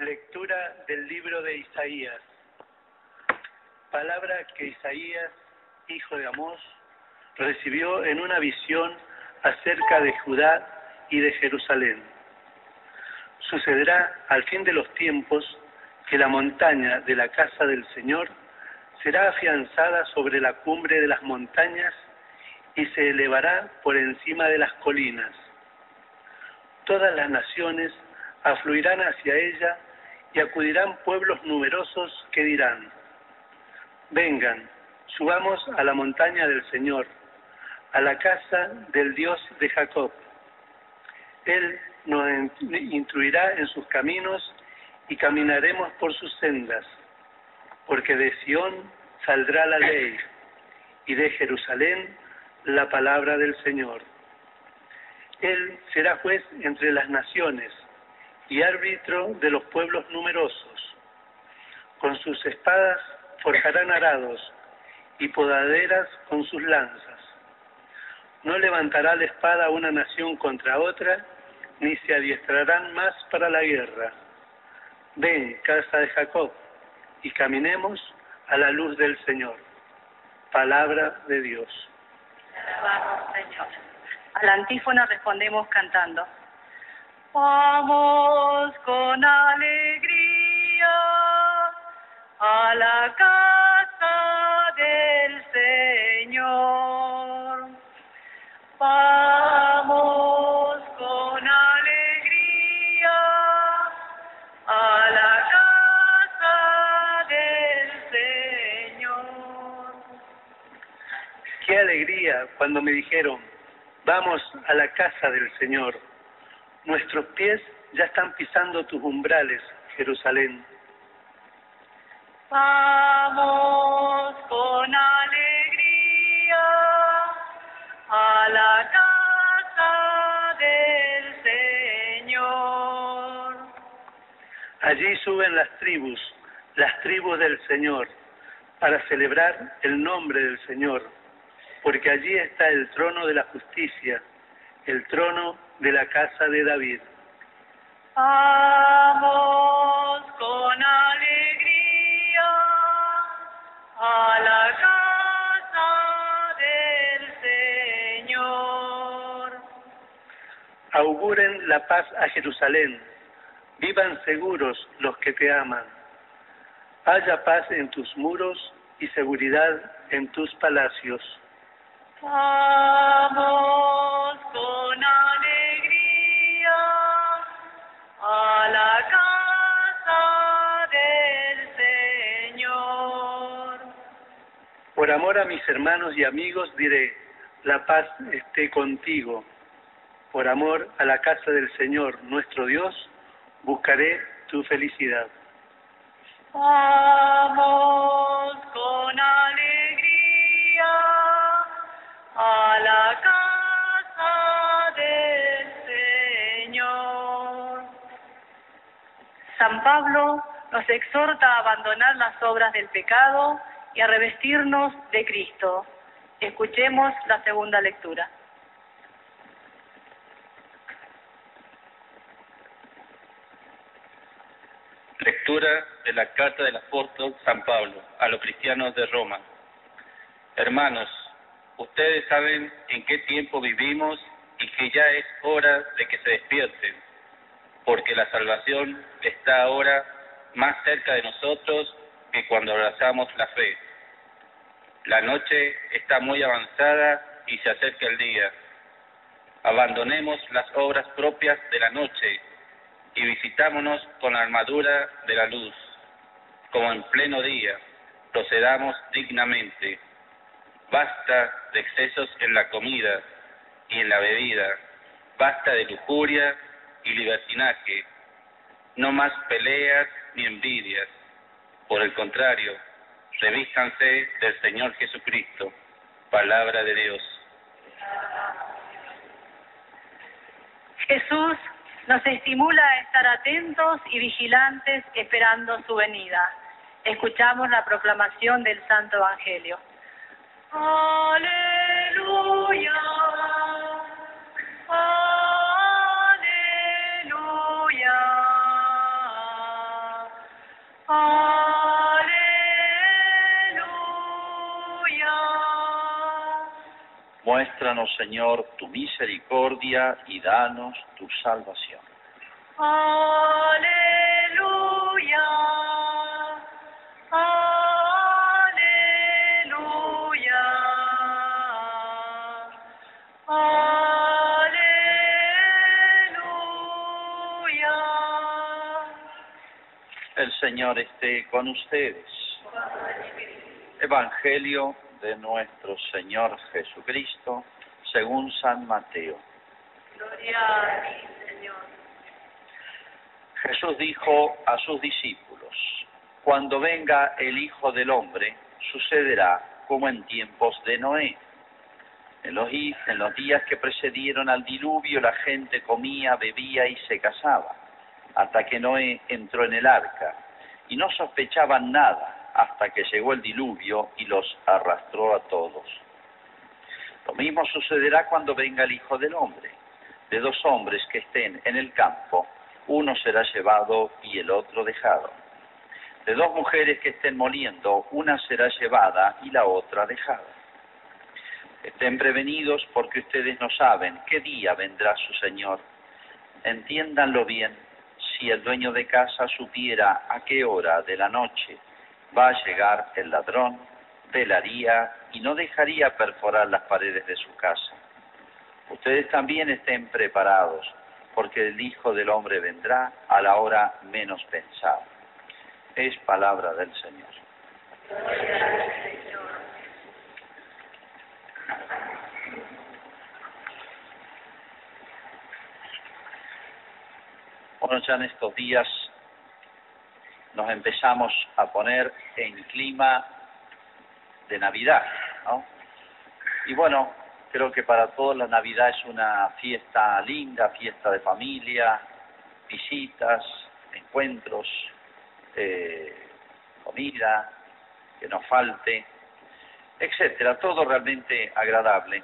Lectura del libro de Isaías. Palabra que Isaías, hijo de Amós, recibió en una visión acerca de Judá y de Jerusalén. Sucederá al fin de los tiempos que la montaña de la casa del Señor será afianzada sobre la cumbre de las montañas y se elevará por encima de las colinas. Todas las naciones afluirán hacia ella y acudirán pueblos numerosos que dirán, vengan, subamos a la montaña del Señor, a la casa del Dios de Jacob. Él nos instruirá en sus caminos y caminaremos por sus sendas, porque de Sión saldrá la ley y de Jerusalén la palabra del Señor. Él será juez entre las naciones y árbitro de los pueblos numerosos. Con sus espadas forjarán arados y podaderas con sus lanzas. No levantará la espada una nación contra otra, ni se adiestrarán más para la guerra. Ven, casa de Jacob, y caminemos a la luz del Señor. Palabra de Dios. Señor. A la antífona respondemos cantando. Vamos con alegría a la casa del Señor. Vamos con alegría a la casa del Señor. Qué alegría cuando me dijeron, vamos a la casa del Señor. Nuestros pies ya están pisando tus umbrales, Jerusalén. Vamos con alegría a la casa del Señor. Allí suben las tribus, las tribus del Señor, para celebrar el nombre del Señor, porque allí está el trono de la justicia, el trono de la casa de David. Vamos con alegría a la casa del Señor. Auguren la paz a Jerusalén. Vivan seguros los que te aman. Haya paz en tus muros y seguridad en tus palacios. Vamos Por amor a mis hermanos y amigos diré, la paz esté contigo. Por amor a la casa del Señor, nuestro Dios, buscaré tu felicidad. Vamos con alegría a la casa del Señor. San Pablo nos exhorta a abandonar las obras del pecado y a revestirnos de Cristo. Escuchemos la segunda lectura. Lectura de la carta del apóstol San Pablo a los cristianos de Roma. Hermanos, ustedes saben en qué tiempo vivimos y que ya es hora de que se despierten, porque la salvación está ahora más cerca de nosotros que cuando abrazamos la fe. La noche está muy avanzada y se acerca el día. Abandonemos las obras propias de la noche y visitámonos con la armadura de la luz. Como en pleno día, procedamos dignamente. Basta de excesos en la comida y en la bebida. Basta de lujuria y libertinaje. No más peleas ni envidias. Por el contrario, revístanse del Señor Jesucristo. Palabra de Dios. Jesús nos estimula a estar atentos y vigilantes esperando su venida. Escuchamos la proclamación del Santo Evangelio. Aleluya. Aleluya. Muéstranos, Señor, tu misericordia y danos tu salvación. Aleluya. Aleluya. Aleluya. El Señor esté con ustedes. Evangelio de nuestro Señor Jesucristo, según San Mateo. Gloria a ti, Señor. Jesús dijo a sus discípulos, cuando venga el Hijo del Hombre, sucederá como en tiempos de Noé. En los, en los días que precedieron al diluvio, la gente comía, bebía y se casaba, hasta que Noé entró en el arca, y no sospechaban nada hasta que llegó el diluvio y los arrastró a todos. Lo mismo sucederá cuando venga el Hijo del Hombre. De dos hombres que estén en el campo, uno será llevado y el otro dejado. De dos mujeres que estén moliendo, una será llevada y la otra dejada. Estén prevenidos porque ustedes no saben qué día vendrá su Señor. Entiéndanlo bien, si el dueño de casa supiera a qué hora de la noche va a llegar el ladrón, velaría y no dejaría perforar las paredes de su casa. Ustedes también estén preparados, porque el Hijo del Hombre vendrá a la hora menos pensada. Es palabra del Señor. Bueno, ya en estos días nos empezamos a poner en clima de Navidad. Y bueno, creo que para todos la Navidad es una fiesta linda, fiesta de familia, visitas, encuentros, eh, comida, que no falte, etcétera, todo realmente agradable.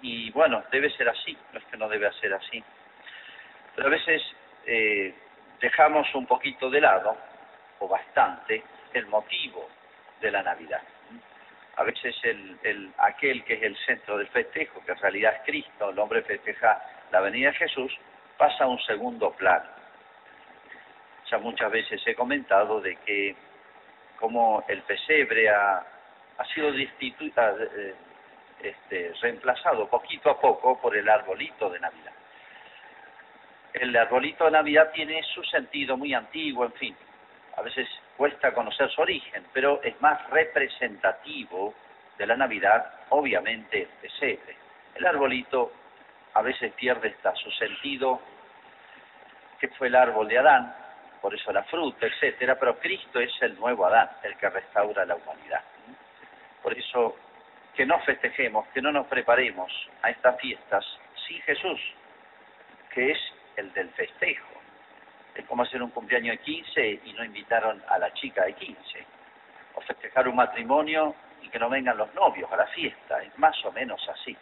Y bueno, debe ser así, no es que no debe ser así. Pero a veces eh, dejamos un poquito de lado, bastante, el motivo de la Navidad. A veces el, el, aquel que es el centro del festejo, que en realidad es Cristo, el hombre festeja la venida de Jesús, pasa a un segundo plano. Ya muchas veces he comentado de que como el pesebre ha, sido eh, este, reemplazado poquito a poco por el arbolito de Navidad. El arbolito de Navidad tiene su sentido muy antiguo, en fin, a veces cuesta conocer su origen, pero es más representativo de la Navidad, obviamente, el pesebre. El arbolito a veces pierde hasta su sentido, que fue el árbol de Adán, por eso la fruta, etcétera, pero Cristo es el nuevo Adán, el que restaura la humanidad. Por eso, que no festejemos, que no nos preparemos a estas fiestas sin Jesús, que es el del festejo. Es como hacer un cumpleaños de 15 y no invitaron a la chica de 15. O festejar un matrimonio y que no vengan los novios a la fiesta. Es más o menos así.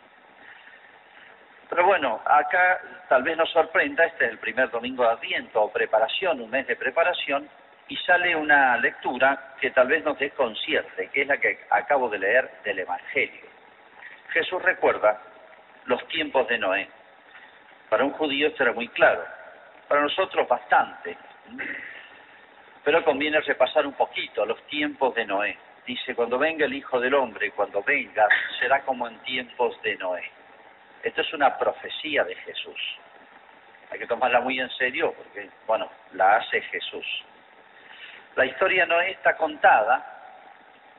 Pero bueno, acá tal vez nos sorprenda, este es el primer domingo de Adviento o preparación, un mes de preparación, y sale una lectura que tal vez nos desconcierte, que es la que acabo de leer del Evangelio. Jesús recuerda los tiempos de Noé. Para un judío esto era muy claro, para nosotros bastante. Pero conviene repasar un poquito los tiempos de Noé. Dice, cuando venga el Hijo del Hombre, cuando venga, será como en tiempos de Noé. Esto es una profecía de Jesús. Hay que tomarla muy en serio porque, bueno, la hace Jesús. La historia Noé está contada,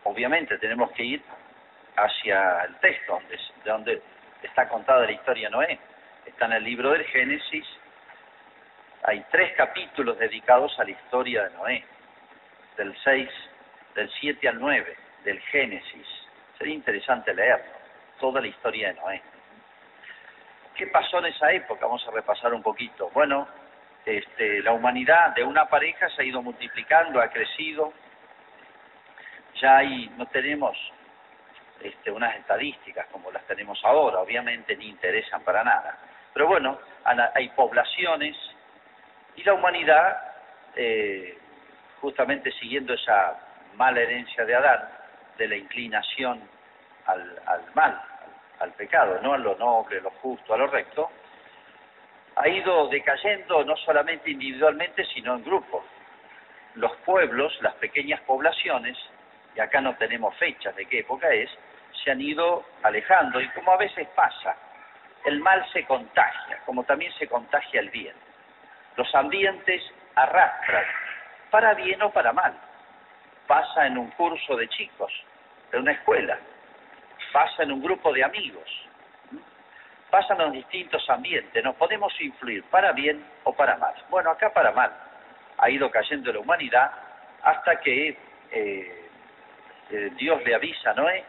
obviamente tenemos que ir hacia el texto donde, de donde está contada la historia Noé. Está en el libro del Génesis, hay tres capítulos dedicados a la historia de Noé, del 6, del 7 al 9, del Génesis. Sería interesante leerlo, toda la historia de Noé. ¿Qué pasó en esa época? Vamos a repasar un poquito. Bueno, este, la humanidad de una pareja se ha ido multiplicando, ha crecido. Ya hay, no tenemos este, unas estadísticas como las tenemos ahora, obviamente ni interesan para nada. Pero bueno, hay poblaciones y la humanidad, eh, justamente siguiendo esa mala herencia de Adán, de la inclinación al, al mal, al, pecado, no a lo noble, lo justo, a lo recto, ha ido decayendo no solamente individualmente, sino en grupo. Los pueblos, las pequeñas poblaciones, y acá no tenemos fechas de qué época es, se han ido alejando y como a veces pasa, el mal se contagia, como también se contagia el bien. Los ambientes arrastran, para bien o para mal. Pasa en un curso de chicos, de una escuela, pasa en un grupo de amigos, pasa en los distintos ambientes, nos podemos influir para bien o para mal. Bueno, acá para mal. Ha ido cayendo la humanidad hasta que eh, eh, Dios le avisa a Noé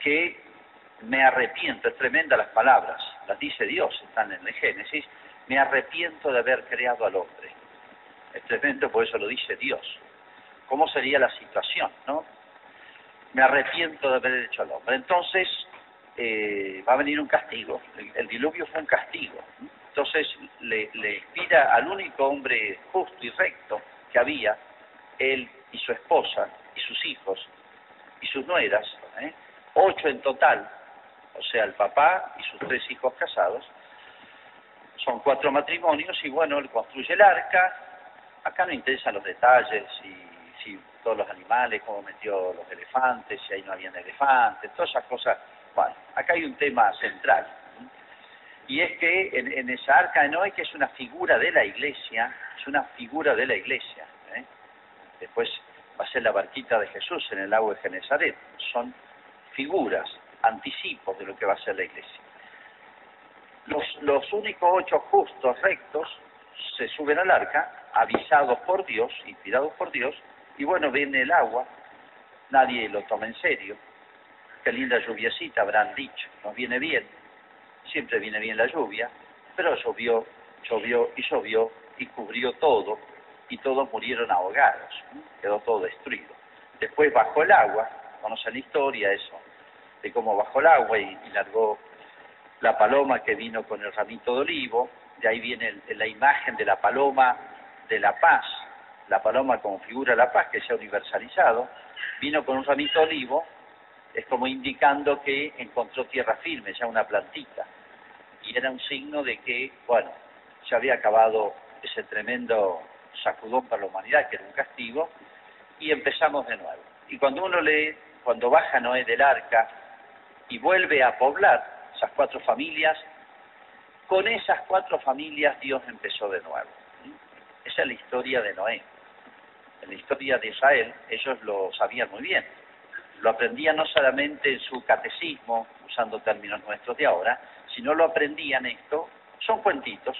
que me arrepiento, es tremenda las palabras, las dice Dios, están en el Génesis, me arrepiento de haber creado al hombre. Es tremendo, por eso lo dice Dios. ¿Cómo sería la situación, no? Me arrepiento de haber hecho al hombre. Entonces, eh, va a venir un castigo. El, diluvio fue un castigo. Entonces, le, le inspira al único hombre justo y recto que había, él y su esposa y sus hijos y sus nueras, ¿eh? ocho en total, o sea, el papá y sus tres hijos casados, son cuatro matrimonios y bueno, él construye el arca, acá no interesan los detalles, y si todos los animales, cómo metió los elefantes, si ahí no habían elefantes, todas esas cosas, bueno, acá hay un tema central, y es que en, esa arca de Noé, que es una figura de la iglesia, es una figura de la iglesia, ¿eh? después va a ser la barquita de Jesús en el agua de Genezaret, son figuras, anticipos de lo que va a ser la iglesia. Los, los únicos ocho justos, rectos, se suben al arca, avisados por Dios, inspirados por Dios, y bueno, viene el agua, nadie lo toma en serio, qué linda lluviecita habrán dicho, nos viene bien, siempre viene bien la lluvia, pero llovió, llovió y llovió y cubrió todo, y todos murieron ahogados, quedó todo destruido. Después bajó el agua, conocen la historia eso, de cómo bajó el agua y, largó la paloma que vino con el ramito de olivo, de ahí viene la imagen de la paloma de la paz, la paloma configura la paz que se ha universalizado, vino con un ramito de olivo, es como indicando que encontró tierra firme, ya una plantita, y era un signo de que, bueno, se había acabado ese tremendo sacudón para la humanidad, que era un castigo, y empezamos de nuevo. Y cuando uno lee, cuando baja Noé del arca y vuelve a poblar esas cuatro familias, con esas cuatro familias Dios empezó de nuevo. Esa es la historia de Noé. En la historia de Israel ellos lo sabían muy bien. Lo aprendían no solamente en su catecismo, usando términos nuestros de ahora, sino lo aprendían esto, son cuentitos,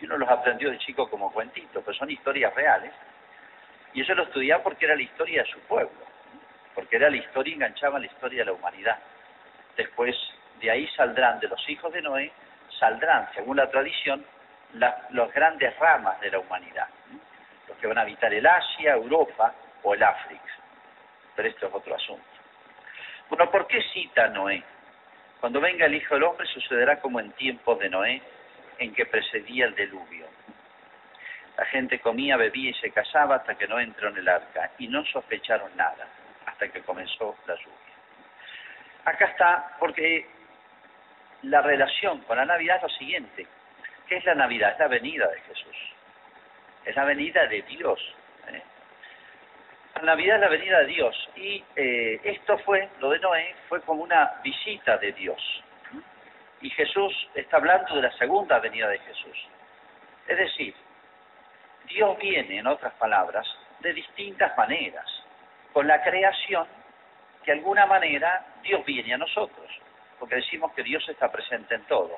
y uno los aprendió de chico como cuentitos, pero son historias reales, y ellos lo estudiaban porque era la historia de su pueblo, porque era la historia, y enganchaban la historia de la humanidad. Después de ahí saldrán, de los hijos de Noé, saldrán, según la tradición, las los grandes ramas de la humanidad, los que van a habitar el Asia, Europa o el África. Pero esto es otro asunto. Bueno, ¿por qué cita Noé? Cuando venga el Hijo del Hombre sucederá como en tiempos de Noé, en que precedía el diluvio. La gente comía, bebía y se casaba hasta que no entró en el arca, y no sospecharon nada hasta que comenzó la lluvia. Acá está, porque la relación con la Navidad es lo siguiente. ¿Qué es la Navidad? Es la venida de Jesús. Es la venida de Dios. ¿eh? La Navidad es la venida de Dios. Y eh, esto fue, lo de Noé, fue como una visita de Dios. Y Jesús está hablando de la segunda venida de Jesús. Es decir, Dios viene, en otras palabras, de distintas maneras. Con la creación, de alguna manera, Dios viene a nosotros, porque decimos que Dios está presente en todo.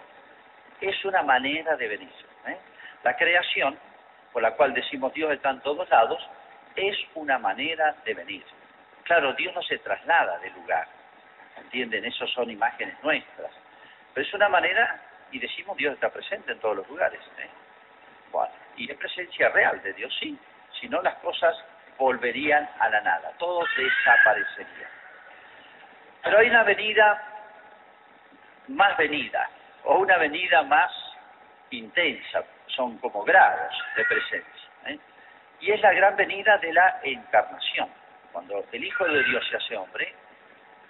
Es una manera de venir. ¿eh? La creación, por la cual decimos Dios está en todos lados, es una manera de venir. Claro, Dios no se traslada del lugar, ¿entienden? Esas son imágenes nuestras. Pero es una manera, y decimos Dios está presente en todos los lugares. ¿eh? Bueno, y es presencia real de Dios, sí. Si no, las cosas volverían a la nada, todo desaparecería. Pero hay una venida más venida, o una venida más intensa, son como grados de presencia. ¿eh? Y es la gran venida de la encarnación. Cuando el Hijo de Dios se hace hombre,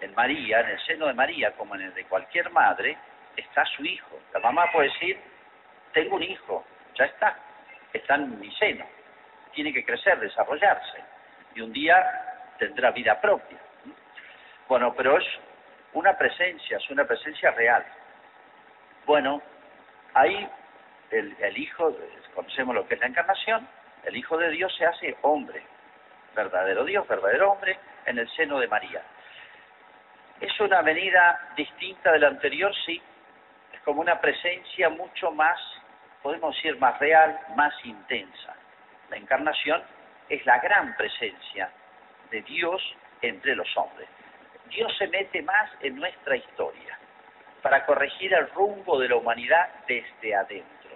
en María, en el seno de María, como en el de cualquier madre, está su hijo. La mamá puede decir, tengo un hijo, ya está, está en mi seno, tiene que crecer, desarrollarse, y un día tendrá vida propia. Bueno, pero es una presencia, es una presencia real. Bueno, ahí el, Hijo, conocemos lo que es la encarnación, el Hijo de Dios se hace hombre, verdadero Dios, verdadero hombre, en el seno de María. ¿Es una venida distinta de la anterior? Sí. Es como una presencia mucho más, podemos decir, más real, más intensa. La encarnación es la gran presencia de Dios entre los hombres. Dios se mete más en nuestra historia para corregir el rumbo de la humanidad desde adentro.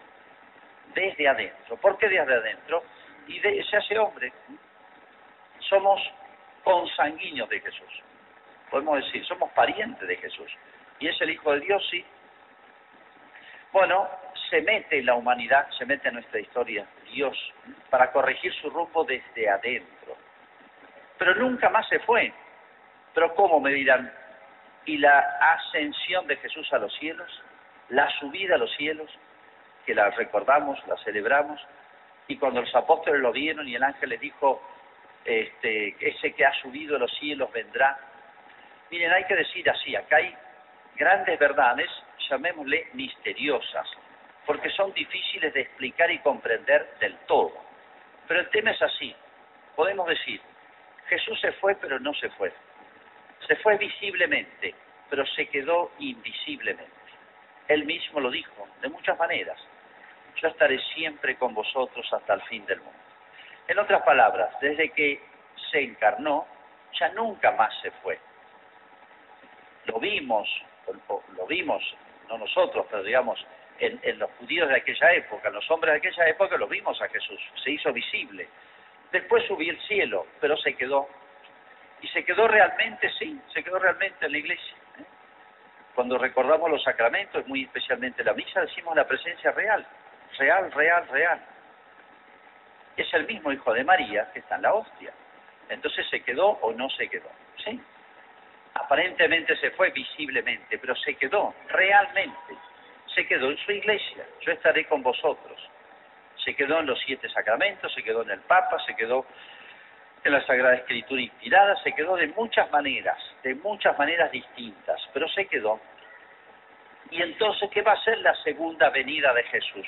Desde adentro. ¿Por qué desde adentro? Y se hace hombre. Somos consanguíneos de Jesús. Podemos decir, somos parientes de Jesús. Y es el Hijo de Dios, sí. Bueno, se mete en la humanidad, se mete en nuestra historia, Dios, para corregir su rumbo desde adentro. Pero nunca más se fue. Pero ¿cómo me dirán? ¿Y la ascensión de Jesús a los cielos? ¿La subida a los cielos? Que la recordamos, la celebramos. Y cuando los apóstoles lo vieron y el ángel les dijo, este, ese que ha subido a los cielos vendrá. Miren, hay que decir así, acá hay grandes verdades, llamémosle misteriosas, porque son difíciles de explicar y comprender del todo. Pero el tema es así, podemos decir, Jesús se fue pero no se fue. Se fue visiblemente, pero se quedó invisiblemente. Él mismo lo dijo, de muchas maneras. Yo estaré siempre con vosotros hasta el fin del mundo. En otras palabras, desde que se encarnó, ya nunca más se fue. Lo vimos, lo vimos, no nosotros, pero digamos, en, los judíos de aquella época, en los hombres de aquella época, lo vimos a Jesús, se hizo visible. Después subió al cielo, pero se quedó. Y se quedó realmente, sí, se quedó realmente en la iglesia. ¿eh? Cuando recordamos los sacramentos, muy especialmente la misa, decimos la presencia real, real, real, real. Es el mismo hijo de María que está en la hostia. Entonces se quedó o no se quedó. ¿sí? Aparentemente se fue visiblemente, pero se quedó realmente. Se quedó en su iglesia. Yo estaré con vosotros se quedó en los siete sacramentos, se quedó en el Papa, se quedó en la Sagrada Escritura inspirada, se quedó de muchas maneras, de muchas maneras distintas, pero se quedó. Y entonces, ¿qué va a ser la segunda venida de Jesús?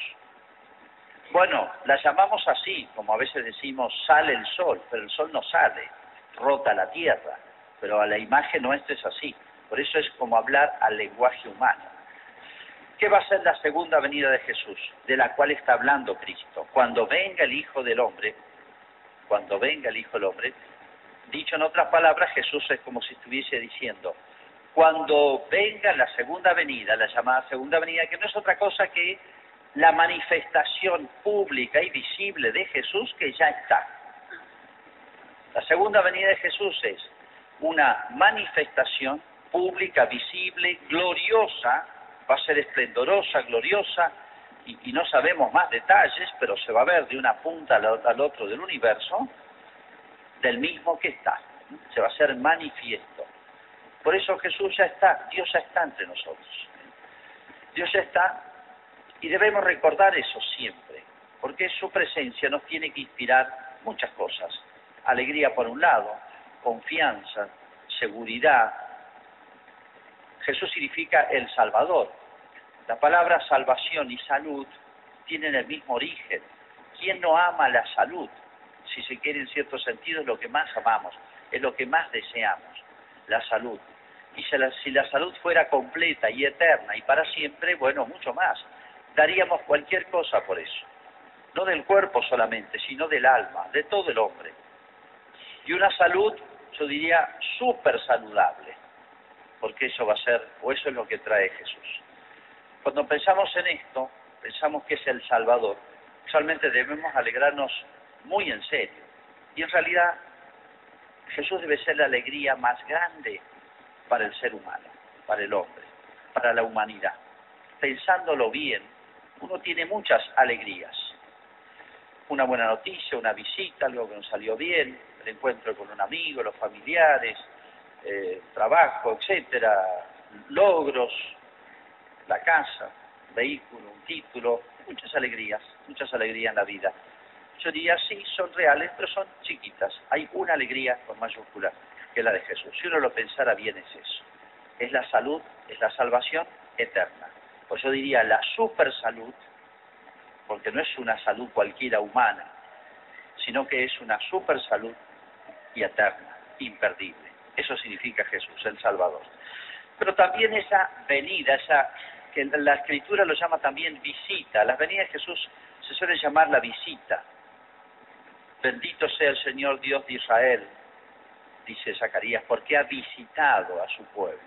Bueno, la llamamos así, como a veces decimos, sale el sol, pero el sol no sale, rota la tierra, pero a la imagen nuestra es así. Por eso es como hablar al lenguaje humano. ¿Qué va a ser la segunda venida de Jesús, de la cual está hablando Cristo? Cuando venga el Hijo del Hombre, cuando venga el Hijo del Hombre, dicho en otras palabras, Jesús es como si estuviese diciendo, cuando venga la segunda venida, la llamada segunda venida, que no es otra cosa que la manifestación pública y visible de Jesús que ya está. La segunda venida de Jesús es una manifestación pública, visible, gloriosa, va a ser esplendorosa, gloriosa, y, no sabemos más detalles, pero se va a ver de una punta al, al otro del universo, del mismo que está. Se va a hacer manifiesto. Por eso Jesús ya está, Dios ya está entre nosotros. Dios ya está y debemos recordar eso siempre, porque su presencia nos tiene que inspirar muchas cosas. Alegría por un lado, confianza, seguridad, Jesús significa el Salvador. La palabra salvación y salud tienen el mismo origen. ¿Quién no ama la salud? Si se quiere en cierto sentido es lo que más amamos, es lo que más deseamos, la salud. Y si la, salud fuera completa y eterna y para siempre, bueno, mucho más. Daríamos cualquier cosa por eso. No del cuerpo solamente, sino del alma, de todo el hombre. Y una salud, yo diría, súper saludable porque eso va a ser, o eso es lo que trae Jesús. Cuando pensamos en esto, pensamos que es el Salvador, usualmente debemos alegrarnos muy en serio. Y en realidad, Jesús debe ser la alegría más grande para el ser humano, para el hombre, para la humanidad. Pensándolo bien, uno tiene muchas alegrías. Una buena noticia, una visita, algo que nos salió bien, el encuentro con un amigo, los familiares, eh, trabajo, etcétera, logros, la casa, vehículo, un título, muchas alegrías, muchas alegrías en la vida. Yo diría, sí, son reales, pero son chiquitas. Hay una alegría con mayúscula, que es la de Jesús. Si uno lo pensara bien es eso. Es la salud, es la salvación eterna. Pues yo diría la super salud, porque no es una salud cualquiera humana, sino que es una super salud y eterna, imperdible. Eso significa Jesús, el Salvador. Pero también esa venida, esa que la escritura lo llama también visita. La venida de Jesús se suele llamar la visita. Bendito sea el Señor Dios de Israel, dice Zacarías, porque ha visitado a su pueblo.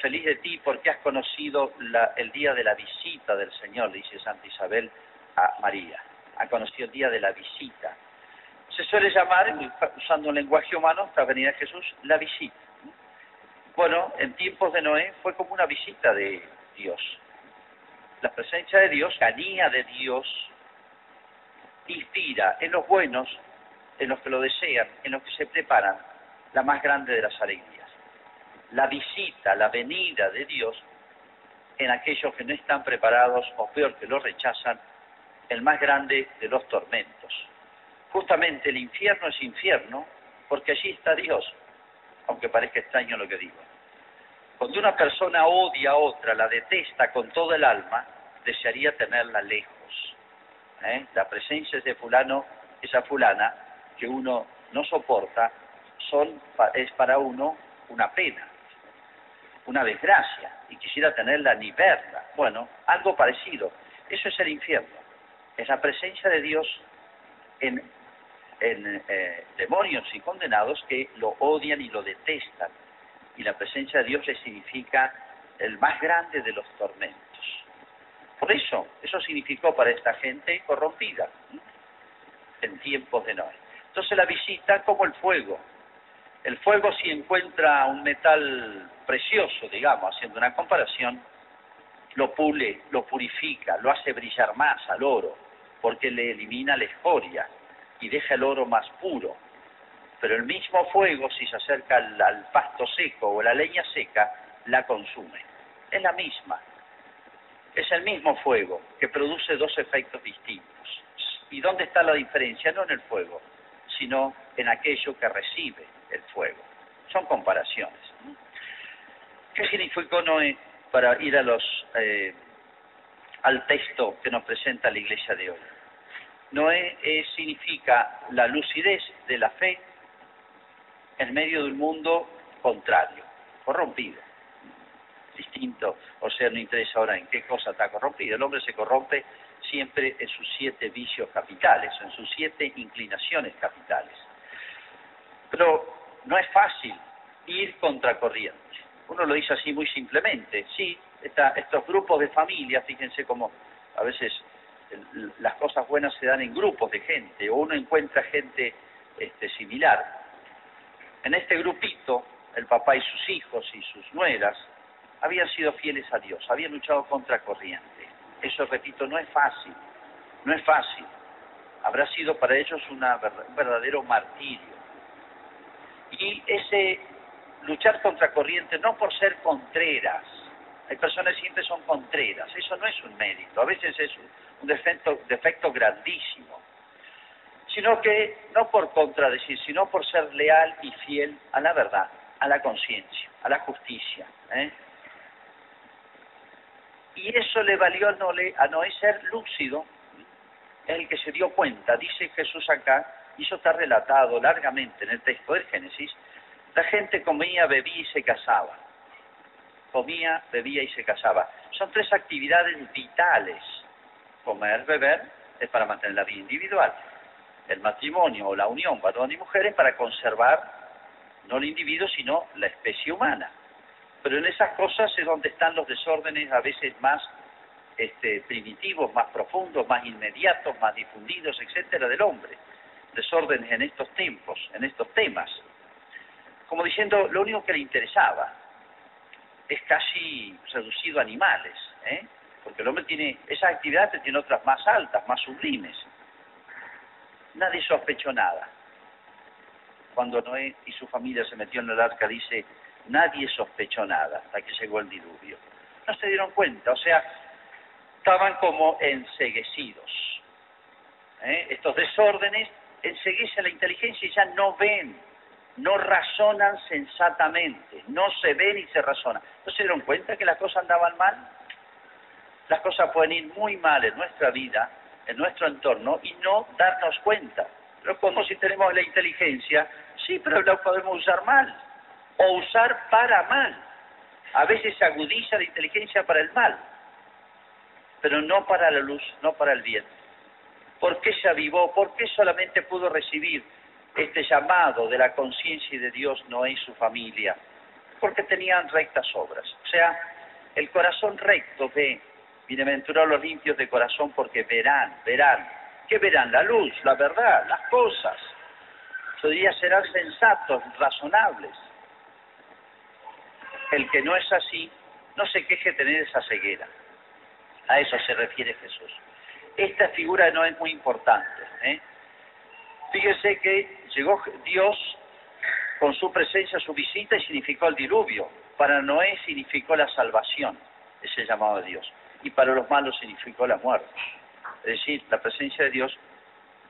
feliz de ti porque has conocido el día de la visita del Señor, dice Santa Isabel a María. Ha conocido el día de la visita. Se suele llamar, usando un lenguaje humano, esta venida de Jesús, la visita. Bueno, en tiempos de Noé fue como una visita de Dios. La presencia de Dios, la guía de Dios, inspira en los buenos, en los que lo desean, en los que se preparan, la más grande de las alegrías. La visita, la venida de Dios en aquellos que no están preparados o peor que lo rechazan, el más grande de los tormentos. Justamente el infierno es infierno porque allí está Dios, aunque parezca extraño lo que digo. Cuando una persona odia a otra, la detesta con todo el alma, desearía tenerla lejos. ¿eh? La presencia de fulano, esa fulana, que uno no soporta, son, es para uno una pena, una desgracia, y quisiera tenerla ni verla. Bueno, algo parecido. Eso es el infierno. Es la presencia de Dios en, en eh, demonios y condenados que lo odian y lo detestan y la presencia de Dios le significa el más grande de los tormentos. Por eso, eso significó para esta gente corrompida en tiempos de Noé. Entonces la visita como el fuego. El fuego si encuentra un metal precioso, digamos, haciendo una comparación, lo pule, lo purifica, lo hace brillar más al oro, porque le elimina la escoria y deja el oro más puro pero el mismo fuego, si se acerca al, pasto seco o la leña seca, la consume. Es la misma. Es el mismo fuego que produce dos efectos distintos. ¿Y dónde está la diferencia? No en el fuego, sino en aquello que recibe el fuego. Son comparaciones. ¿Qué significó Noé para ir a los, eh, al texto que nos presenta la iglesia de hoy? Noé significa la lucidez de la fe en medio de un mundo contrario, corrompido, distinto, o sea, no interesa ahora en qué cosa está corrompido, el hombre se corrompe siempre en sus siete vicios capitales, en sus siete inclinaciones capitales. Pero no es fácil ir contracorriente. Uno lo dice así muy simplemente. Sí, estos grupos de familia, fíjense cómo a veces las cosas buenas se dan en grupos de gente, o uno encuentra gente este, similar. En este grupito, el papá y sus hijos y sus nueras habían sido fieles a Dios, habían luchado contra corriente. Eso, repito, no es fácil, no es fácil. Habrá sido para ellos un verdadero martirio. Y ese luchar contra corriente, no por ser contreras, hay personas que siempre son contreras, eso no es un mérito, a veces es un defecto, grandísimo sino que no por contradecir, sino por ser leal y fiel a la verdad, a la conciencia, a la justicia. ¿eh? Y eso le valió a Noé, a Noé ser lúcido, el que se dio cuenta, dice Jesús acá, y eso está relatado largamente en el texto del Génesis, la gente comía, bebía y se casaba. Comía, bebía y se casaba. Son tres actividades vitales. Comer, beber, es para mantener la vida individual el matrimonio o la unión varón y mujeres para conservar no el individuo, sino la especie humana. Pero en esas cosas es donde están los desórdenes a veces más este, primitivos, más profundos, más inmediatos, más difundidos, etcétera, del hombre. Desórdenes en estos tiempos, en estos temas. Como diciendo, lo único que le interesaba es casi reducido a animales, ¿eh? Porque el hombre tiene, esas actividades tiene otras más altas, más sublimes nadie sospechó nada. cuando Noé y su familia se metió en el arca, dice, nadie sospechó nada hasta que llegó el diluvio. No se dieron cuenta, o sea, estaban como enseguecidos. ¿Eh? Estos desórdenes enseguecen la inteligencia y ya no ven, no razonan sensatamente, no se ven y se razonan. ¿No se dieron cuenta que las cosas andaban mal? Las cosas pueden ir muy mal en nuestra vida, en nuestro entorno, y no darnos cuenta. Pero como si tenemos la inteligencia, sí, pero la podemos usar mal, o usar para mal. A veces se agudiza la inteligencia para el mal, pero no para la luz, no para el bien. ¿Por qué se avivó? ¿Por qué solamente pudo recibir este llamado de la conciencia de Dios Noé y su familia? Porque tenían rectas obras. O sea, el corazón recto ve, bienaventurados los limpios de corazón porque verán, verán. ¿Qué verán? La luz, la verdad, las cosas. Podría serán sensatos, razonables. El que no es así, no se queje de tener esa ceguera. A eso se refiere Jesús. Esta figura no es muy importante. ¿eh? Fíjese que llegó Dios con su presencia, su visita y significó el diluvio. Para Noé significó la salvación, ese llamado de Dios. Y para los malos significó la muerte. Es decir, la presencia de Dios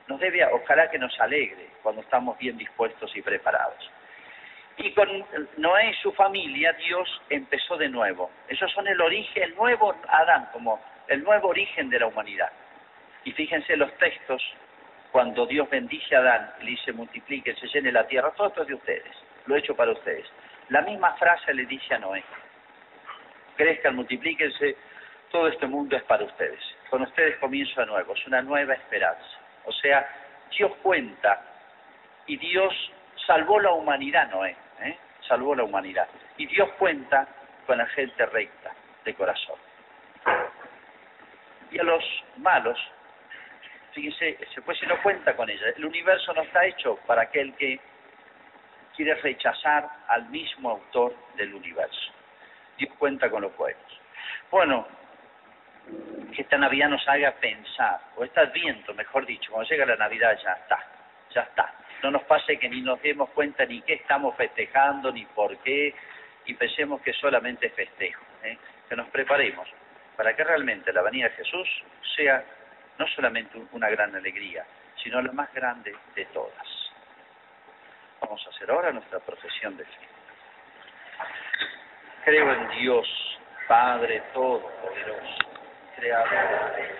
nos debe, ojalá que nos alegre cuando estamos bien dispuestos y preparados. Y con Noé y su familia, Dios empezó de nuevo. Esos son el origen, el nuevo Adán, como el nuevo origen de la humanidad. Y fíjense los textos, cuando Dios bendice a Adán, le dice multiplique, se llene la tierra, todo esto es de ustedes, lo he hecho para ustedes. La misma frase le dice a Noé, crezcan, multiplíquense, todo este mundo es para ustedes. Con ustedes comienzo de nuevo, es una nueva esperanza. O sea, Dios cuenta y Dios salvó la humanidad, Noé, ¿eh? salvó la humanidad. Y Dios cuenta con la gente recta de corazón. Y a los malos, fíjense, pues si no cuenta con ella. El universo no está hecho para aquel que quiere rechazar al mismo autor del universo. Dios cuenta con los buenos. Bueno, que esta Navidad nos haga pensar, o este Adviento, mejor dicho, cuando llega la Navidad ya está, ya está. No nos pase que ni nos demos cuenta ni qué estamos festejando, ni por qué, y pensemos que solamente festejo. ¿eh? Que nos preparemos para que realmente la venida de Jesús sea no solamente una gran alegría, sino la más grande de todas. Vamos a hacer ahora nuestra profesión de fe. Creo en Dios, Padre Todopoderoso, today. I'll